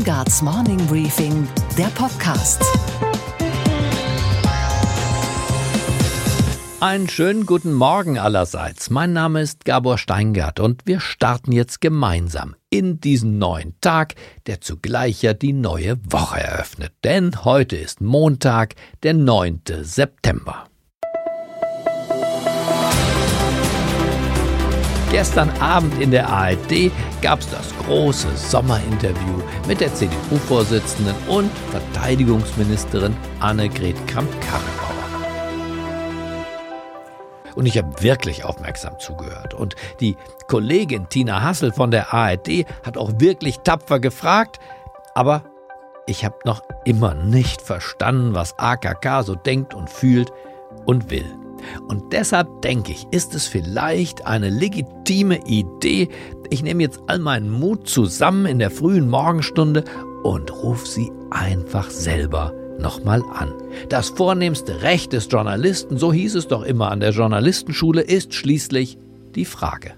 Weingarts Morning Briefing, der Podcast. Einen schönen guten Morgen allerseits. Mein Name ist Gabor Steingart und wir starten jetzt gemeinsam in diesen neuen Tag, der zugleich ja die neue Woche eröffnet. Denn heute ist Montag, der 9. September. Gestern Abend in der ARD gab es das große Sommerinterview mit der CDU-Vorsitzenden und Verteidigungsministerin Annegret Kramp-Karrenbauer. Und ich habe wirklich aufmerksam zugehört. Und die Kollegin Tina Hassel von der ARD hat auch wirklich tapfer gefragt, aber ich habe noch immer nicht verstanden, was AKK so denkt und fühlt und will. Und deshalb denke ich, ist es vielleicht eine legitime Idee, ich nehme jetzt all meinen Mut zusammen in der frühen Morgenstunde und rufe sie einfach selber nochmal an. Das vornehmste Recht des Journalisten, so hieß es doch immer an der Journalistenschule, ist schließlich die Frage.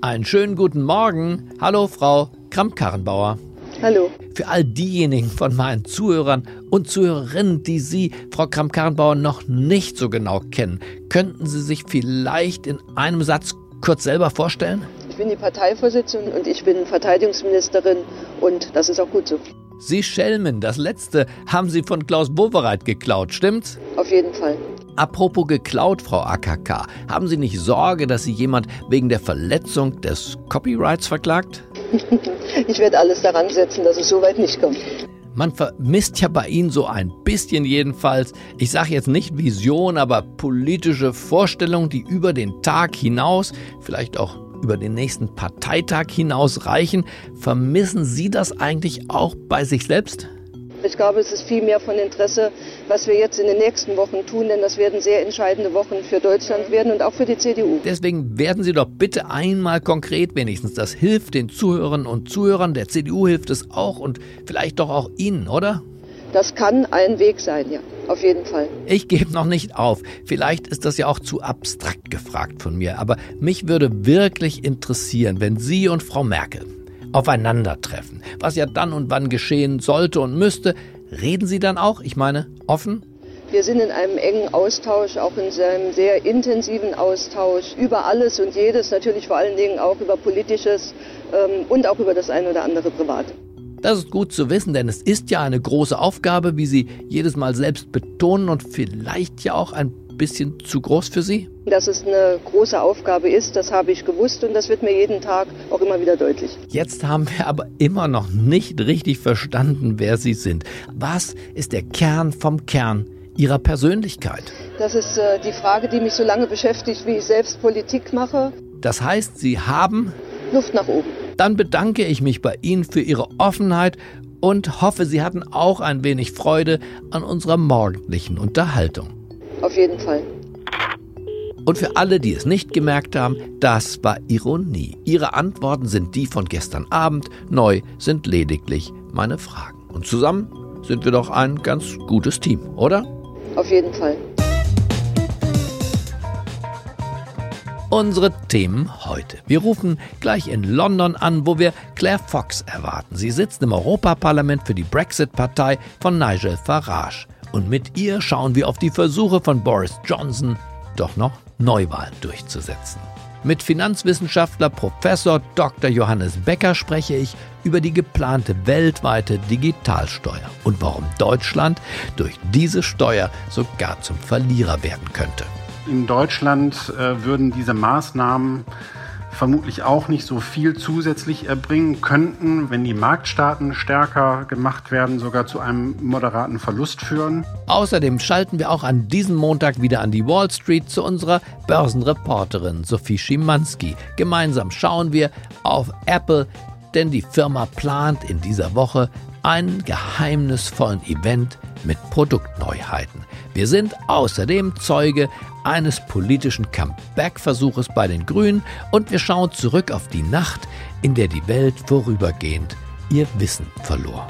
Einen schönen guten Morgen. Hallo, Frau Kramp-Karrenbauer. Hallo. Für all diejenigen von meinen Zuhörern und Zuhörerinnen, die Sie, Frau Kramp-Karrenbauer, noch nicht so genau kennen, könnten Sie sich vielleicht in einem Satz kurz selber vorstellen? Ich bin die Parteivorsitzende und ich bin Verteidigungsministerin und das ist auch gut so. Sie schelmen, das letzte haben Sie von Klaus Wowereit geklaut, stimmt's? Auf jeden Fall. Apropos geklaut, Frau AKK, haben Sie nicht Sorge, dass Sie jemand wegen der Verletzung des Copyrights verklagt? ich werde alles daran setzen, dass es so weit nicht kommt. Man vermisst ja bei Ihnen so ein bisschen jedenfalls, ich sage jetzt nicht Vision, aber politische Vorstellungen, die über den Tag hinaus, vielleicht auch über den nächsten Parteitag hinaus reichen. Vermissen Sie das eigentlich auch bei sich selbst? Ich glaube, es ist viel mehr von Interesse, was wir jetzt in den nächsten Wochen tun, denn das werden sehr entscheidende Wochen für Deutschland werden und auch für die CDU. Deswegen werden Sie doch bitte einmal konkret wenigstens. Das hilft den Zuhörern und Zuhörern. Der CDU hilft es auch und vielleicht doch auch Ihnen, oder? Das kann ein Weg sein, ja, auf jeden Fall. Ich gebe noch nicht auf. Vielleicht ist das ja auch zu abstrakt gefragt von mir, aber mich würde wirklich interessieren, wenn Sie und Frau Merkel aufeinandertreffen, was ja dann und wann geschehen sollte und müsste, reden Sie dann auch, ich meine, offen? Wir sind in einem engen Austausch, auch in einem sehr intensiven Austausch über alles und jedes, natürlich vor allen Dingen auch über Politisches ähm, und auch über das eine oder andere Private. Das ist gut zu wissen, denn es ist ja eine große Aufgabe, wie Sie jedes Mal selbst betonen und vielleicht ja auch ein bisschen zu groß für Sie? Dass es eine große Aufgabe ist, das habe ich gewusst und das wird mir jeden Tag auch immer wieder deutlich. Jetzt haben wir aber immer noch nicht richtig verstanden, wer Sie sind. Was ist der Kern vom Kern Ihrer Persönlichkeit? Das ist äh, die Frage, die mich so lange beschäftigt, wie ich selbst Politik mache. Das heißt, Sie haben Luft nach oben. Dann bedanke ich mich bei Ihnen für Ihre Offenheit und hoffe, Sie hatten auch ein wenig Freude an unserer morgendlichen Unterhaltung. Auf jeden Fall. Und für alle, die es nicht gemerkt haben, das war Ironie. Ihre Antworten sind die von gestern Abend, neu sind lediglich meine Fragen. Und zusammen sind wir doch ein ganz gutes Team, oder? Auf jeden Fall. Unsere Themen heute. Wir rufen gleich in London an, wo wir Claire Fox erwarten. Sie sitzt im Europaparlament für die Brexit-Partei von Nigel Farage. Und mit ihr schauen wir auf die Versuche von Boris Johnson, doch noch Neuwahlen durchzusetzen. Mit Finanzwissenschaftler Professor Dr. Johannes Becker spreche ich über die geplante weltweite Digitalsteuer und warum Deutschland durch diese Steuer sogar zum Verlierer werden könnte. In Deutschland äh, würden diese Maßnahmen vermutlich auch nicht so viel zusätzlich erbringen könnten, wenn die Marktstaaten stärker gemacht werden, sogar zu einem moderaten Verlust führen. Außerdem schalten wir auch an diesem Montag wieder an die Wall Street zu unserer Börsenreporterin Sophie Schimanski. Gemeinsam schauen wir auf Apple, denn die Firma plant in dieser Woche einen geheimnisvollen Event mit Produktneuheiten. Wir sind außerdem Zeuge eines politischen Comeback-Versuches bei den Grünen und wir schauen zurück auf die Nacht, in der die Welt vorübergehend ihr Wissen verlor.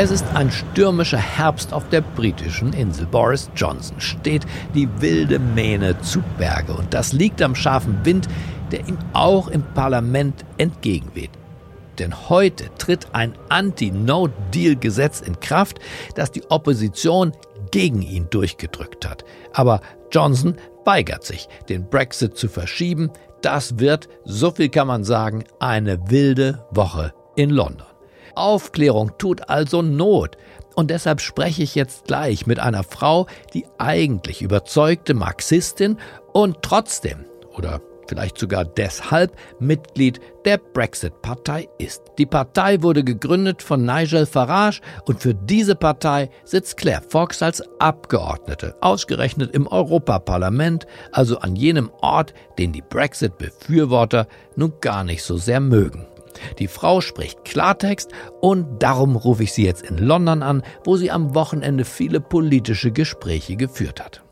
Es ist ein stürmischer Herbst auf der britischen Insel. Boris Johnson steht die wilde Mähne zu Berge und das liegt am scharfen Wind, der ihm auch im Parlament entgegenweht. Denn heute tritt ein Anti-No-Deal-Gesetz in Kraft, das die Opposition gegen ihn durchgedrückt hat. Aber Johnson weigert sich, den Brexit zu verschieben. Das wird, so viel kann man sagen, eine wilde Woche in London. Aufklärung tut also Not. Und deshalb spreche ich jetzt gleich mit einer Frau, die eigentlich überzeugte Marxistin und trotzdem, oder vielleicht sogar deshalb Mitglied der Brexit-Partei ist. Die Partei wurde gegründet von Nigel Farage und für diese Partei sitzt Claire Fox als Abgeordnete, ausgerechnet im Europaparlament, also an jenem Ort, den die Brexit-Befürworter nun gar nicht so sehr mögen. Die Frau spricht Klartext und darum rufe ich sie jetzt in London an, wo sie am Wochenende viele politische Gespräche geführt hat.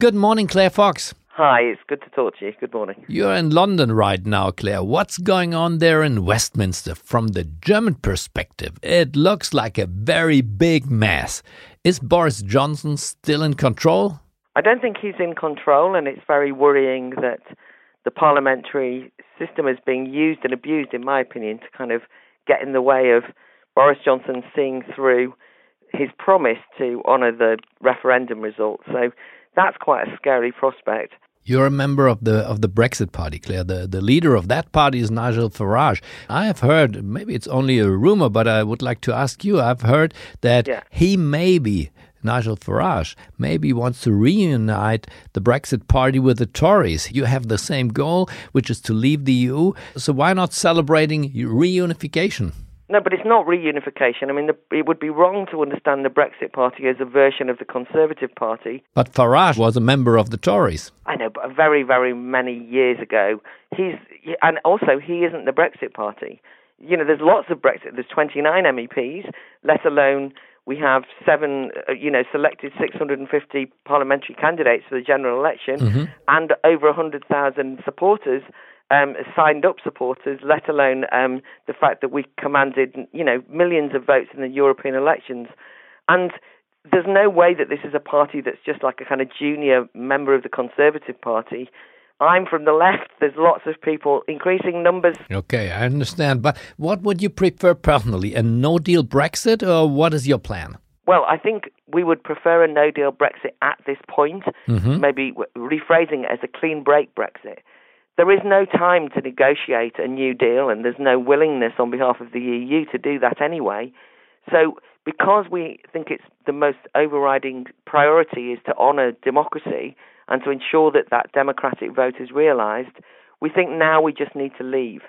Good morning, Claire Fox. Hi, it's good to talk to you. Good morning. You're in London right now, Claire. What's going on there in Westminster from the German perspective? It looks like a very big mess. Is Boris Johnson still in control? I don't think he's in control, and it's very worrying that the parliamentary system is being used and abused, in my opinion, to kind of get in the way of Boris Johnson seeing through his promise to honour the referendum result. So that's quite a scary prospect. You're a member of the of the Brexit party, Claire. The the leader of that party is Nigel Farage. I have heard, maybe it's only a rumor, but I would like to ask you. I've heard that yeah. he maybe Nigel Farage maybe wants to reunite the Brexit party with the Tories. You have the same goal, which is to leave the EU. So why not celebrating reunification? No, but it's not reunification. I mean, the, it would be wrong to understand the Brexit Party as a version of the Conservative Party. But Farage was a member of the Tories. I know, but very, very many years ago, he's and also he isn't the Brexit Party. You know, there's lots of Brexit. There's 29 MEPs, let alone we have seven, uh, you know, selected 650 parliamentary candidates for the general election, mm-hmm. and over 100,000 supporters um, signed up supporters, let alone um, the fact that we commanded, you know, millions of votes in the European elections. And there's no way that this is a party that's just like a kind of junior member of the Conservative Party. I'm from the left. There's lots of people, increasing numbers. Okay, I understand. But what would you prefer personally, a no deal Brexit, or what is your plan? Well, I think we would prefer a no deal Brexit at this point, mm-hmm. maybe rephrasing it as a clean break Brexit there is no time to negotiate a new deal, and there's no willingness on behalf of the EU to do that anyway. So, because we think it's the most overriding priority is to honour democracy and to ensure that that democratic vote is realised, we think now we just need to leave.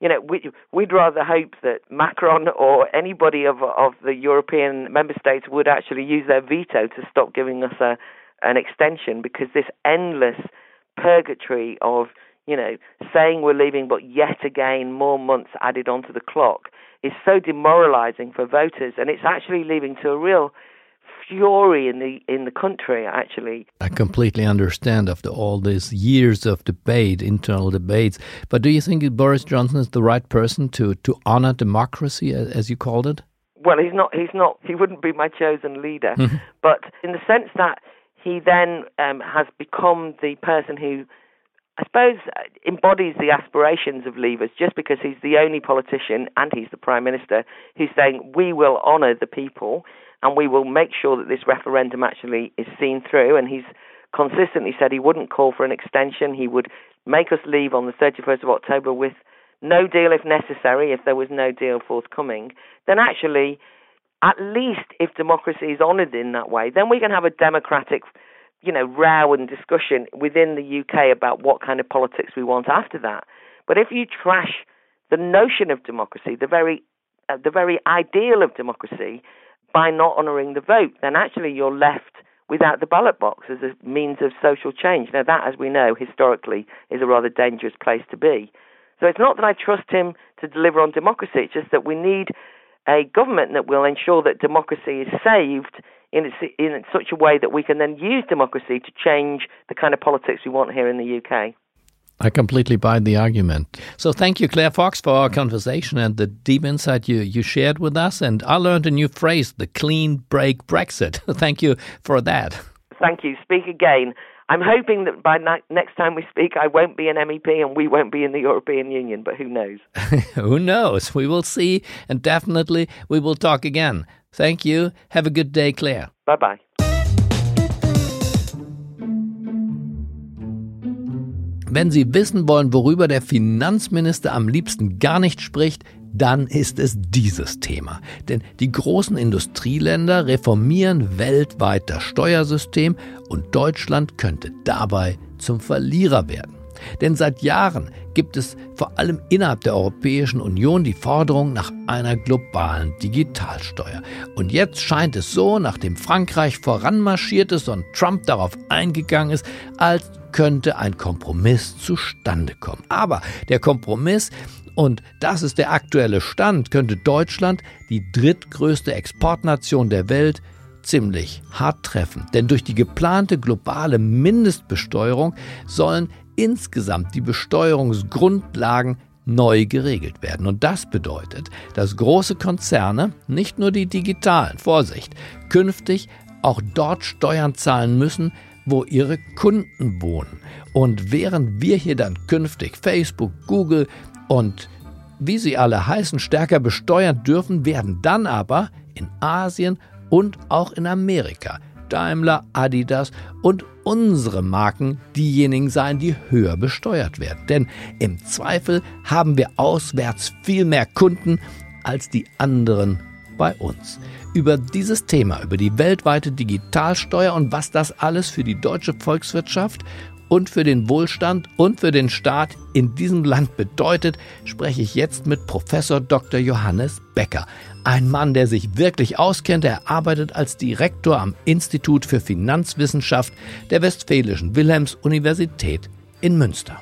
You know, we, we'd rather hope that Macron or anybody of of the European member states would actually use their veto to stop giving us a an extension because this endless purgatory of you know, saying we're leaving, but yet again more months added onto the clock is so demoralising for voters, and it's actually leading to a real fury in the in the country. Actually, I completely understand after all these years of debate, internal debates. But do you think Boris Johnson is the right person to to honour democracy, as you called it? Well, he's not. He's not. He wouldn't be my chosen leader. but in the sense that he then um, has become the person who I suppose, uh, embodies the aspirations of Leavers just because he's the only politician and he's the Prime Minister who's saying, we will honour the people and we will make sure that this referendum actually is seen through. And he's consistently said he wouldn't call for an extension. He would make us leave on the 31st of October with no deal if necessary, if there was no deal forthcoming. Then actually, at least if democracy is honoured in that way, then we can have a democratic you know, row and discussion within the UK about what kind of politics we want after that. But if you trash the notion of democracy, the very uh, the very ideal of democracy, by not honouring the vote, then actually you're left without the ballot box as a means of social change. Now that, as we know, historically is a rather dangerous place to be. So it's not that I trust him to deliver on democracy, it's just that we need a government that will ensure that democracy is saved in, in such a way that we can then use democracy to change the kind of politics we want here in the UK. I completely buy the argument. So thank you, Claire Fox, for our conversation and the deep insight you, you shared with us. And I learned a new phrase, the clean break Brexit. thank you for that. Thank you. Speak again. I'm hoping that by next time we speak, I won't be an MEP and we won't be in the European Union, but who knows? who knows? We will see, and definitely we will talk again. Thank you. Have a good day, Claire. Bye bye. Wenn Sie wissen wollen, worüber der Finanzminister am liebsten gar nicht spricht, dann ist es dieses Thema. Denn die großen Industrieländer reformieren weltweit das Steuersystem und Deutschland könnte dabei zum Verlierer werden. Denn seit Jahren gibt es vor allem innerhalb der Europäischen Union die Forderung nach einer globalen Digitalsteuer. Und jetzt scheint es so, nachdem Frankreich voranmarschiert ist und Trump darauf eingegangen ist, als könnte ein Kompromiss zustande kommen. Aber der Kompromiss, und das ist der aktuelle Stand, könnte Deutschland, die drittgrößte Exportnation der Welt, ziemlich hart treffen. Denn durch die geplante globale Mindestbesteuerung sollen insgesamt die Besteuerungsgrundlagen neu geregelt werden. Und das bedeutet, dass große Konzerne, nicht nur die digitalen, Vorsicht, künftig auch dort Steuern zahlen müssen, wo ihre Kunden wohnen. Und während wir hier dann künftig Facebook, Google und wie sie alle heißen, stärker besteuern dürfen, werden dann aber in Asien und auch in Amerika Daimler, Adidas und unsere Marken diejenigen sein, die höher besteuert werden. Denn im Zweifel haben wir auswärts viel mehr Kunden als die anderen bei uns. Über dieses Thema, über die weltweite Digitalsteuer und was das alles für die deutsche Volkswirtschaft und für den Wohlstand und für den Staat in diesem Land bedeutet, spreche ich jetzt mit Professor Dr. Johannes Becker. Ein Mann, der sich wirklich auskennt. Er arbeitet als Direktor am Institut für Finanzwissenschaft der Westfälischen Wilhelms-Universität in Münster.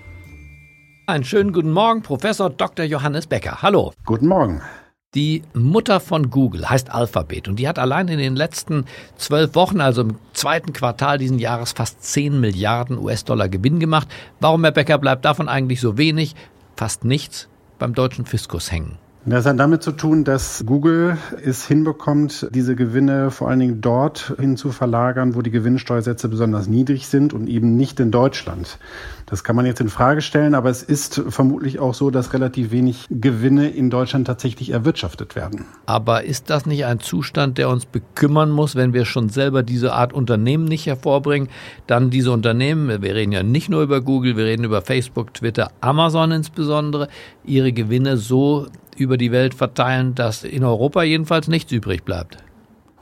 Einen schönen guten Morgen, Professor Dr. Johannes Becker. Hallo. Guten Morgen. Die Mutter von Google heißt Alphabet und die hat allein in den letzten zwölf Wochen, also im zweiten Quartal diesen Jahres, fast 10 Milliarden US-Dollar Gewinn gemacht. Warum, Herr Becker, bleibt davon eigentlich so wenig, fast nichts beim deutschen Fiskus hängen? Das hat damit zu tun, dass Google es hinbekommt, diese Gewinne vor allen Dingen dort hin zu verlagern, wo die Gewinnsteuersätze besonders niedrig sind und eben nicht in Deutschland. Das kann man jetzt in Frage stellen, aber es ist vermutlich auch so, dass relativ wenig Gewinne in Deutschland tatsächlich erwirtschaftet werden. Aber ist das nicht ein Zustand, der uns bekümmern muss, wenn wir schon selber diese Art Unternehmen nicht hervorbringen? Dann diese Unternehmen, wir reden ja nicht nur über Google, wir reden über Facebook, Twitter, Amazon insbesondere, ihre Gewinne so über die Welt verteilen, dass in Europa jedenfalls nichts übrig bleibt.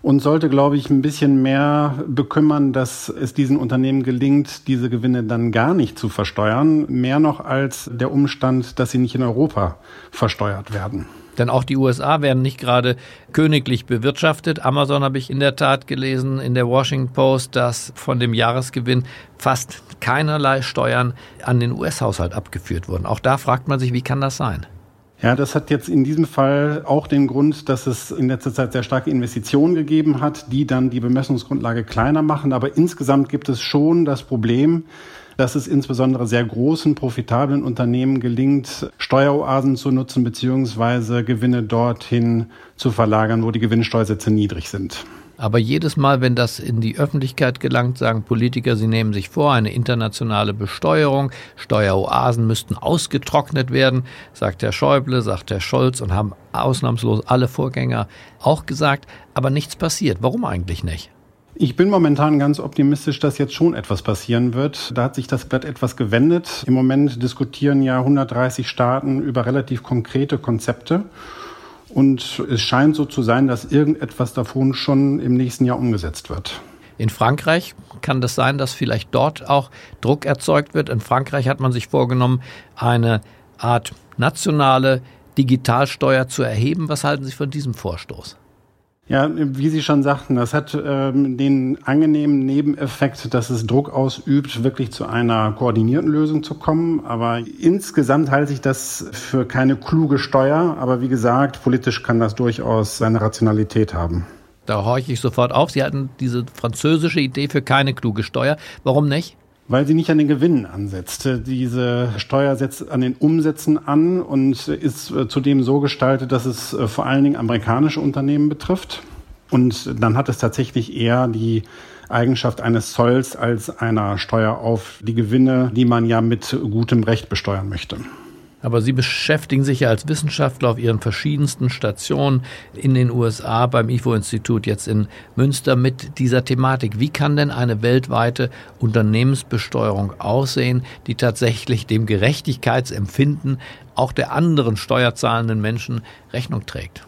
Und sollte, glaube ich, ein bisschen mehr bekümmern, dass es diesen Unternehmen gelingt, diese Gewinne dann gar nicht zu versteuern. Mehr noch als der Umstand, dass sie nicht in Europa versteuert werden. Denn auch die USA werden nicht gerade königlich bewirtschaftet. Amazon habe ich in der Tat gelesen in der Washington Post, dass von dem Jahresgewinn fast keinerlei Steuern an den US-Haushalt abgeführt wurden. Auch da fragt man sich, wie kann das sein? Ja, das hat jetzt in diesem Fall auch den Grund, dass es in letzter Zeit sehr starke Investitionen gegeben hat, die dann die Bemessungsgrundlage kleiner machen. Aber insgesamt gibt es schon das Problem, dass es insbesondere sehr großen, profitablen Unternehmen gelingt, Steueroasen zu nutzen beziehungsweise Gewinne dorthin zu verlagern, wo die Gewinnsteuersätze niedrig sind. Aber jedes Mal, wenn das in die Öffentlichkeit gelangt, sagen Politiker, sie nehmen sich vor, eine internationale Besteuerung, Steueroasen müssten ausgetrocknet werden, sagt Herr Schäuble, sagt Herr Scholz und haben ausnahmslos alle Vorgänger auch gesagt, aber nichts passiert. Warum eigentlich nicht? Ich bin momentan ganz optimistisch, dass jetzt schon etwas passieren wird. Da hat sich das Blatt etwas gewendet. Im Moment diskutieren ja 130 Staaten über relativ konkrete Konzepte. Und es scheint so zu sein, dass irgendetwas davon schon im nächsten Jahr umgesetzt wird. In Frankreich kann das sein, dass vielleicht dort auch Druck erzeugt wird. In Frankreich hat man sich vorgenommen, eine Art nationale Digitalsteuer zu erheben. Was halten Sie von diesem Vorstoß? Ja, wie Sie schon sagten, das hat ähm, den angenehmen Nebeneffekt, dass es Druck ausübt, wirklich zu einer koordinierten Lösung zu kommen. Aber insgesamt halte ich das für keine kluge Steuer. Aber wie gesagt, politisch kann das durchaus seine Rationalität haben. Da horche ich sofort auf. Sie hatten diese französische Idee für keine kluge Steuer. Warum nicht? Weil sie nicht an den Gewinnen ansetzt. Diese Steuer setzt an den Umsätzen an und ist äh, zudem so gestaltet, dass es äh, vor allen Dingen amerikanische Unternehmen betrifft. Und dann hat es tatsächlich eher die Eigenschaft eines Zolls als einer Steuer auf die Gewinne, die man ja mit gutem Recht besteuern möchte. Aber Sie beschäftigen sich ja als Wissenschaftler auf Ihren verschiedensten Stationen in den USA, beim IFO-Institut, jetzt in Münster mit dieser Thematik. Wie kann denn eine weltweite Unternehmensbesteuerung aussehen, die tatsächlich dem Gerechtigkeitsempfinden auch der anderen steuerzahlenden Menschen Rechnung trägt?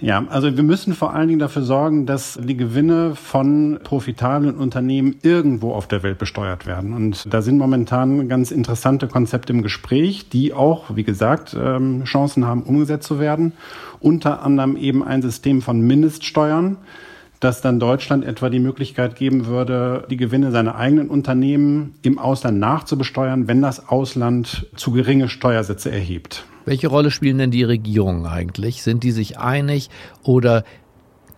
Ja, also wir müssen vor allen Dingen dafür sorgen, dass die Gewinne von profitablen Unternehmen irgendwo auf der Welt besteuert werden. Und da sind momentan ganz interessante Konzepte im Gespräch, die auch, wie gesagt, ähm, Chancen haben, umgesetzt zu werden. Unter anderem eben ein System von Mindeststeuern dass dann Deutschland etwa die Möglichkeit geben würde, die Gewinne seiner eigenen Unternehmen im Ausland nachzubesteuern, wenn das Ausland zu geringe Steuersätze erhebt. Welche Rolle spielen denn die Regierungen eigentlich? Sind die sich einig oder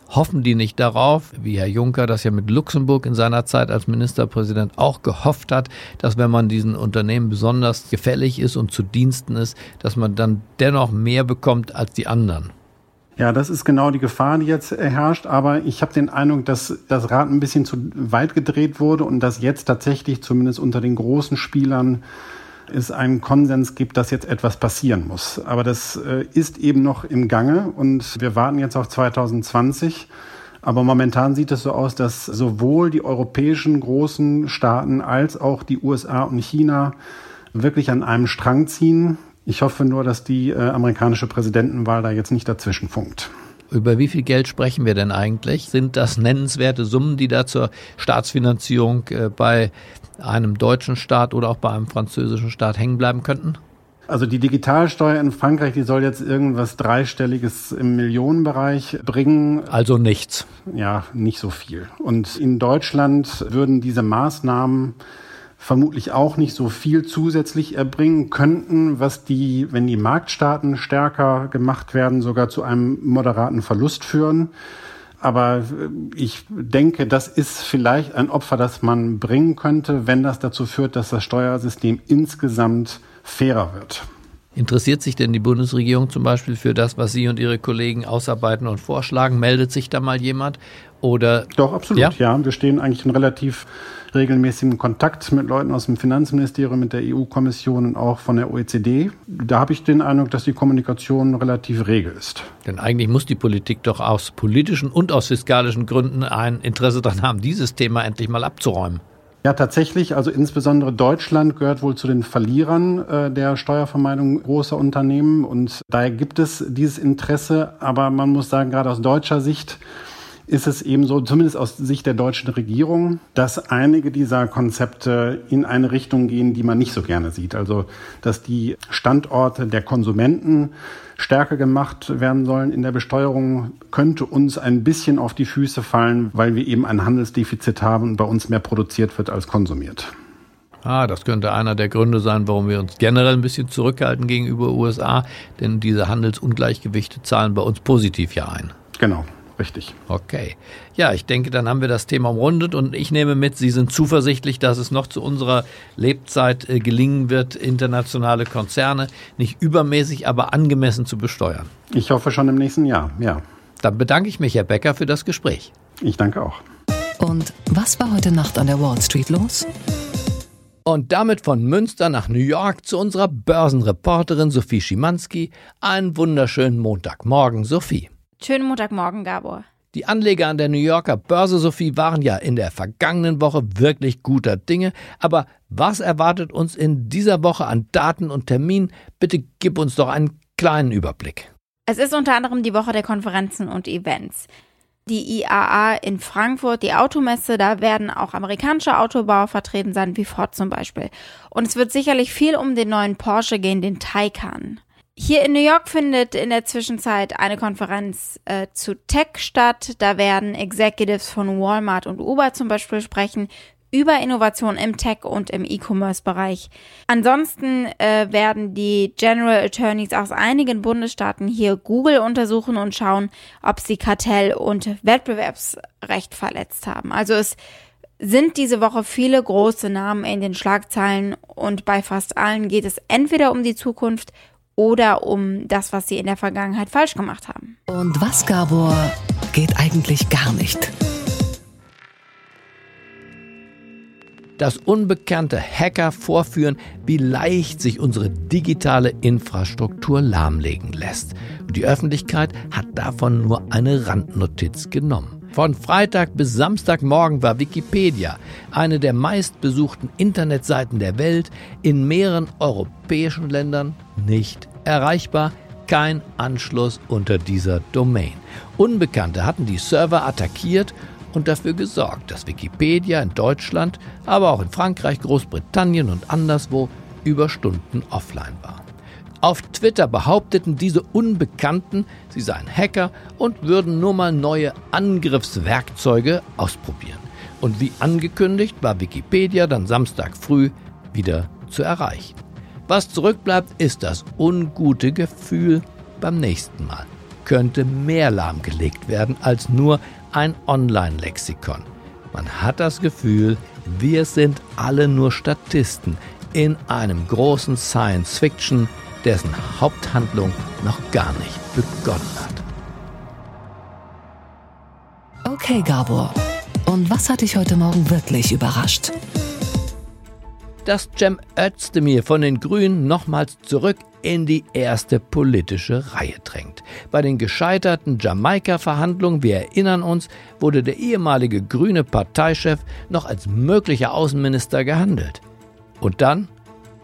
hoffen die nicht darauf, wie Herr Juncker das ja mit Luxemburg in seiner Zeit als Ministerpräsident auch gehofft hat, dass wenn man diesen Unternehmen besonders gefällig ist und zu Diensten ist, dass man dann dennoch mehr bekommt als die anderen? Ja, das ist genau die Gefahr, die jetzt herrscht. Aber ich habe den Eindruck, dass das Rad ein bisschen zu weit gedreht wurde und dass jetzt tatsächlich zumindest unter den großen Spielern es einen Konsens gibt, dass jetzt etwas passieren muss. Aber das äh, ist eben noch im Gange und wir warten jetzt auf 2020. Aber momentan sieht es so aus, dass sowohl die europäischen großen Staaten als auch die USA und China wirklich an einem Strang ziehen. Ich hoffe nur, dass die äh, amerikanische Präsidentenwahl da jetzt nicht dazwischen funkt. Über wie viel Geld sprechen wir denn eigentlich? Sind das nennenswerte Summen, die da zur Staatsfinanzierung äh, bei einem deutschen Staat oder auch bei einem französischen Staat hängen bleiben könnten? Also die Digitalsteuer in Frankreich, die soll jetzt irgendwas dreistelliges im Millionenbereich bringen. Also nichts. Ja, nicht so viel. Und in Deutschland würden diese Maßnahmen vermutlich auch nicht so viel zusätzlich erbringen könnten, was die, wenn die Marktstaaten stärker gemacht werden, sogar zu einem moderaten Verlust führen. Aber äh, ich denke, das ist vielleicht ein Opfer, das man bringen könnte, wenn das dazu führt, dass das Steuersystem insgesamt fairer wird. Interessiert sich denn die Bundesregierung zum Beispiel für das, was Sie und Ihre Kollegen ausarbeiten und vorschlagen? Meldet sich da mal jemand? Oder Doch, absolut, ja. ja. Wir stehen eigentlich in relativ regelmäßigem Kontakt mit Leuten aus dem Finanzministerium, mit der EU-Kommission und auch von der OECD. Da habe ich den Eindruck, dass die Kommunikation relativ rege ist. Denn eigentlich muss die Politik doch aus politischen und aus fiskalischen Gründen ein Interesse daran haben, dieses Thema endlich mal abzuräumen. Ja, tatsächlich. Also insbesondere Deutschland gehört wohl zu den Verlierern äh, der Steuervermeidung großer Unternehmen. Und daher gibt es dieses Interesse. Aber man muss sagen, gerade aus deutscher Sicht ist es eben so, zumindest aus Sicht der deutschen Regierung, dass einige dieser Konzepte in eine Richtung gehen, die man nicht so gerne sieht. Also, dass die Standorte der Konsumenten stärker gemacht werden sollen in der Besteuerung, könnte uns ein bisschen auf die Füße fallen, weil wir eben ein Handelsdefizit haben und bei uns mehr produziert wird als konsumiert. Ah, das könnte einer der Gründe sein, warum wir uns generell ein bisschen zurückhalten gegenüber USA, denn diese Handelsungleichgewichte zahlen bei uns positiv ja ein. Genau. Richtig. Okay. Ja, ich denke, dann haben wir das Thema umrundet und ich nehme mit, Sie sind zuversichtlich, dass es noch zu unserer Lebzeit äh, gelingen wird, internationale Konzerne nicht übermäßig, aber angemessen zu besteuern. Ich hoffe schon im nächsten Jahr, ja. Dann bedanke ich mich, Herr Becker, für das Gespräch. Ich danke auch. Und was war heute Nacht an der Wall Street los? Und damit von Münster nach New York zu unserer Börsenreporterin Sophie Schimanski. Einen wunderschönen Montagmorgen, Sophie. Schönen Montagmorgen, Gabor. Die Anleger an der New Yorker Börse, Sophie, waren ja in der vergangenen Woche wirklich guter Dinge. Aber was erwartet uns in dieser Woche an Daten und Terminen? Bitte gib uns doch einen kleinen Überblick. Es ist unter anderem die Woche der Konferenzen und Events. Die IAA in Frankfurt, die Automesse, da werden auch amerikanische Autobauer vertreten sein, wie Ford zum Beispiel. Und es wird sicherlich viel um den neuen Porsche gehen, den Taycan. Hier in New York findet in der Zwischenzeit eine Konferenz äh, zu Tech statt. Da werden Executives von Walmart und Uber zum Beispiel sprechen über Innovation im Tech und im E-Commerce-Bereich. Ansonsten äh, werden die General Attorneys aus einigen Bundesstaaten hier Google untersuchen und schauen, ob sie Kartell- und Wettbewerbsrecht verletzt haben. Also es sind diese Woche viele große Namen in den Schlagzeilen und bei fast allen geht es entweder um die Zukunft oder um das, was sie in der Vergangenheit falsch gemacht haben. Und was, Gabor, geht eigentlich gar nicht? Das unbekannte Hacker vorführen, wie leicht sich unsere digitale Infrastruktur lahmlegen lässt. Und die Öffentlichkeit hat davon nur eine Randnotiz genommen. Von Freitag bis Samstagmorgen war Wikipedia eine der meistbesuchten Internetseiten der Welt in mehreren europäischen Ländern nicht erreichbar, kein Anschluss unter dieser Domain. Unbekannte hatten die Server attackiert und dafür gesorgt, dass Wikipedia in Deutschland, aber auch in Frankreich, Großbritannien und anderswo über Stunden offline war. Auf Twitter behaupteten diese Unbekannten, sie seien Hacker und würden nur mal neue Angriffswerkzeuge ausprobieren. Und wie angekündigt war Wikipedia dann Samstag früh wieder zu erreichen. Was zurückbleibt, ist das ungute Gefühl beim nächsten Mal. Könnte mehr lahmgelegt werden als nur ein Online-Lexikon. Man hat das Gefühl, wir sind alle nur Statisten in einem großen Science-Fiction, dessen Haupthandlung noch gar nicht begonnen hat. Okay, Gabor. Und was hat dich heute Morgen wirklich überrascht? Dass Cem Özdemir von den Grünen nochmals zurück in die erste politische Reihe drängt. Bei den gescheiterten Jamaika-Verhandlungen, wir erinnern uns, wurde der ehemalige grüne Parteichef noch als möglicher Außenminister gehandelt. Und dann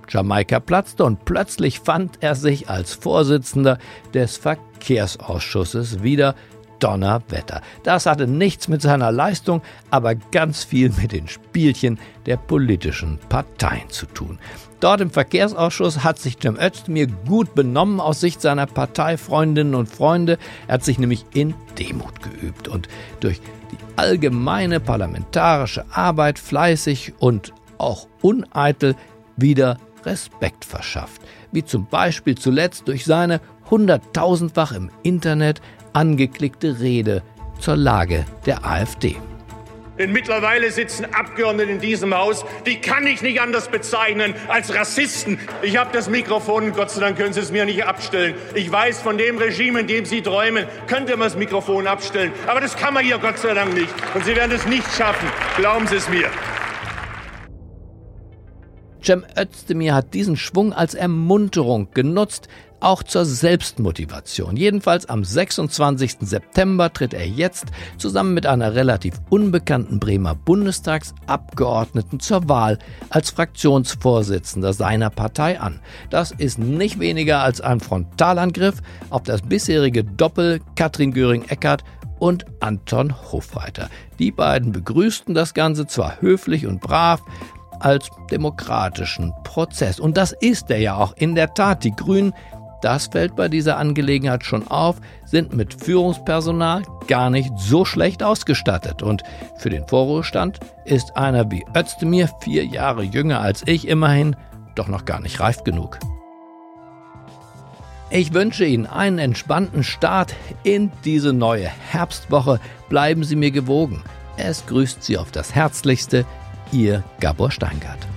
Jamaika platzte und plötzlich fand er sich als Vorsitzender des Verkehrsausschusses wieder. Donnerwetter. Das hatte nichts mit seiner Leistung, aber ganz viel mit den Spielchen der politischen Parteien zu tun. Dort im Verkehrsausschuss hat sich Cem Özdemir gut benommen aus Sicht seiner Parteifreundinnen und Freunde. Er hat sich nämlich in Demut geübt und durch die allgemeine parlamentarische Arbeit fleißig und auch uneitel wieder Respekt verschafft, wie zum Beispiel zuletzt durch seine hunderttausendfach im Internet angeklickte Rede zur Lage der AfD. Denn mittlerweile sitzen Abgeordnete in diesem Haus, die kann ich nicht anders bezeichnen als Rassisten. Ich habe das Mikrofon, Gott sei Dank können Sie es mir nicht abstellen. Ich weiß, von dem Regime, in dem Sie träumen, könnte man das Mikrofon abstellen. Aber das kann man hier Gott sei Dank nicht. Und Sie werden es nicht schaffen. Glauben Sie es mir. Cem Özdemir hat diesen Schwung als Ermunterung genutzt, auch zur Selbstmotivation. Jedenfalls am 26. September tritt er jetzt zusammen mit einer relativ unbekannten Bremer Bundestagsabgeordneten zur Wahl als Fraktionsvorsitzender seiner Partei an. Das ist nicht weniger als ein Frontalangriff auf das bisherige Doppel Katrin Göring-Eckardt und Anton Hofreiter. Die beiden begrüßten das Ganze zwar höflich und brav, als demokratischen Prozess. Und das ist er ja auch in der Tat. Die Grünen, das fällt bei dieser Angelegenheit schon auf, sind mit Führungspersonal gar nicht so schlecht ausgestattet. Und für den Vorruhestand ist einer wie Özdemir, vier Jahre jünger als ich immerhin, doch noch gar nicht reif genug. Ich wünsche Ihnen einen entspannten Start in diese neue Herbstwoche. Bleiben Sie mir gewogen. Es grüßt Sie auf das Herzlichste, Ihr Gabor Steingart.